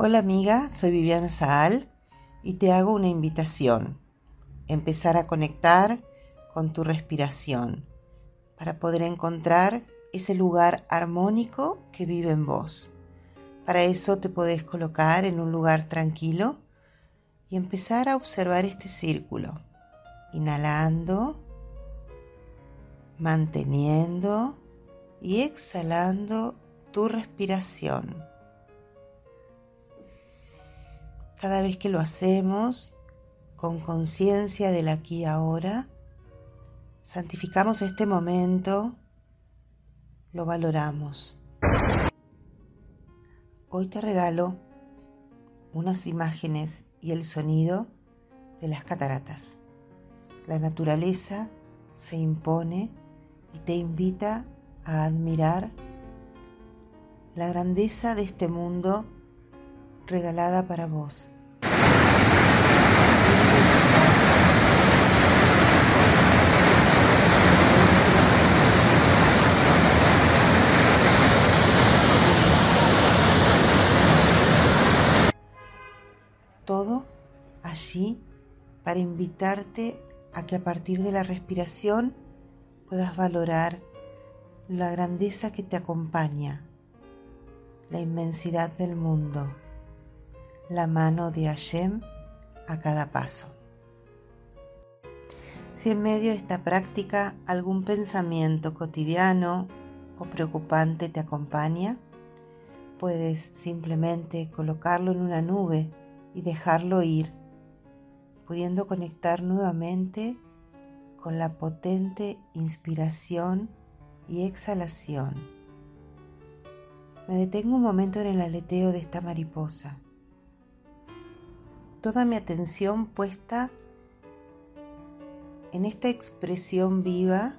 Hola amiga, soy Viviana Saal y te hago una invitación. Empezar a conectar con tu respiración para poder encontrar ese lugar armónico que vive en vos. Para eso te podés colocar en un lugar tranquilo y empezar a observar este círculo. Inhalando, manteniendo y exhalando tu respiración. Cada vez que lo hacemos con conciencia del aquí y ahora, santificamos este momento, lo valoramos. Hoy te regalo unas imágenes y el sonido de las cataratas. La naturaleza se impone y te invita a admirar la grandeza de este mundo regalada para vos. Todo allí para invitarte a que a partir de la respiración puedas valorar la grandeza que te acompaña, la inmensidad del mundo la mano de Hashem a cada paso. Si en medio de esta práctica algún pensamiento cotidiano o preocupante te acompaña, puedes simplemente colocarlo en una nube y dejarlo ir, pudiendo conectar nuevamente con la potente inspiración y exhalación. Me detengo un momento en el aleteo de esta mariposa toda mi atención puesta en esta expresión viva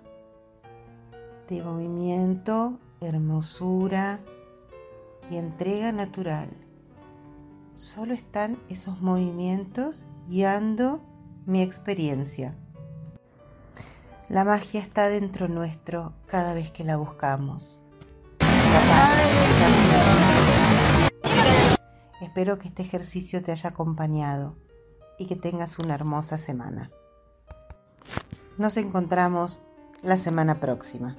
de movimiento, hermosura y entrega natural. Solo están esos movimientos guiando mi experiencia. La magia está dentro nuestro cada vez que la buscamos. Espero que este ejercicio te haya acompañado y que tengas una hermosa semana. Nos encontramos la semana próxima.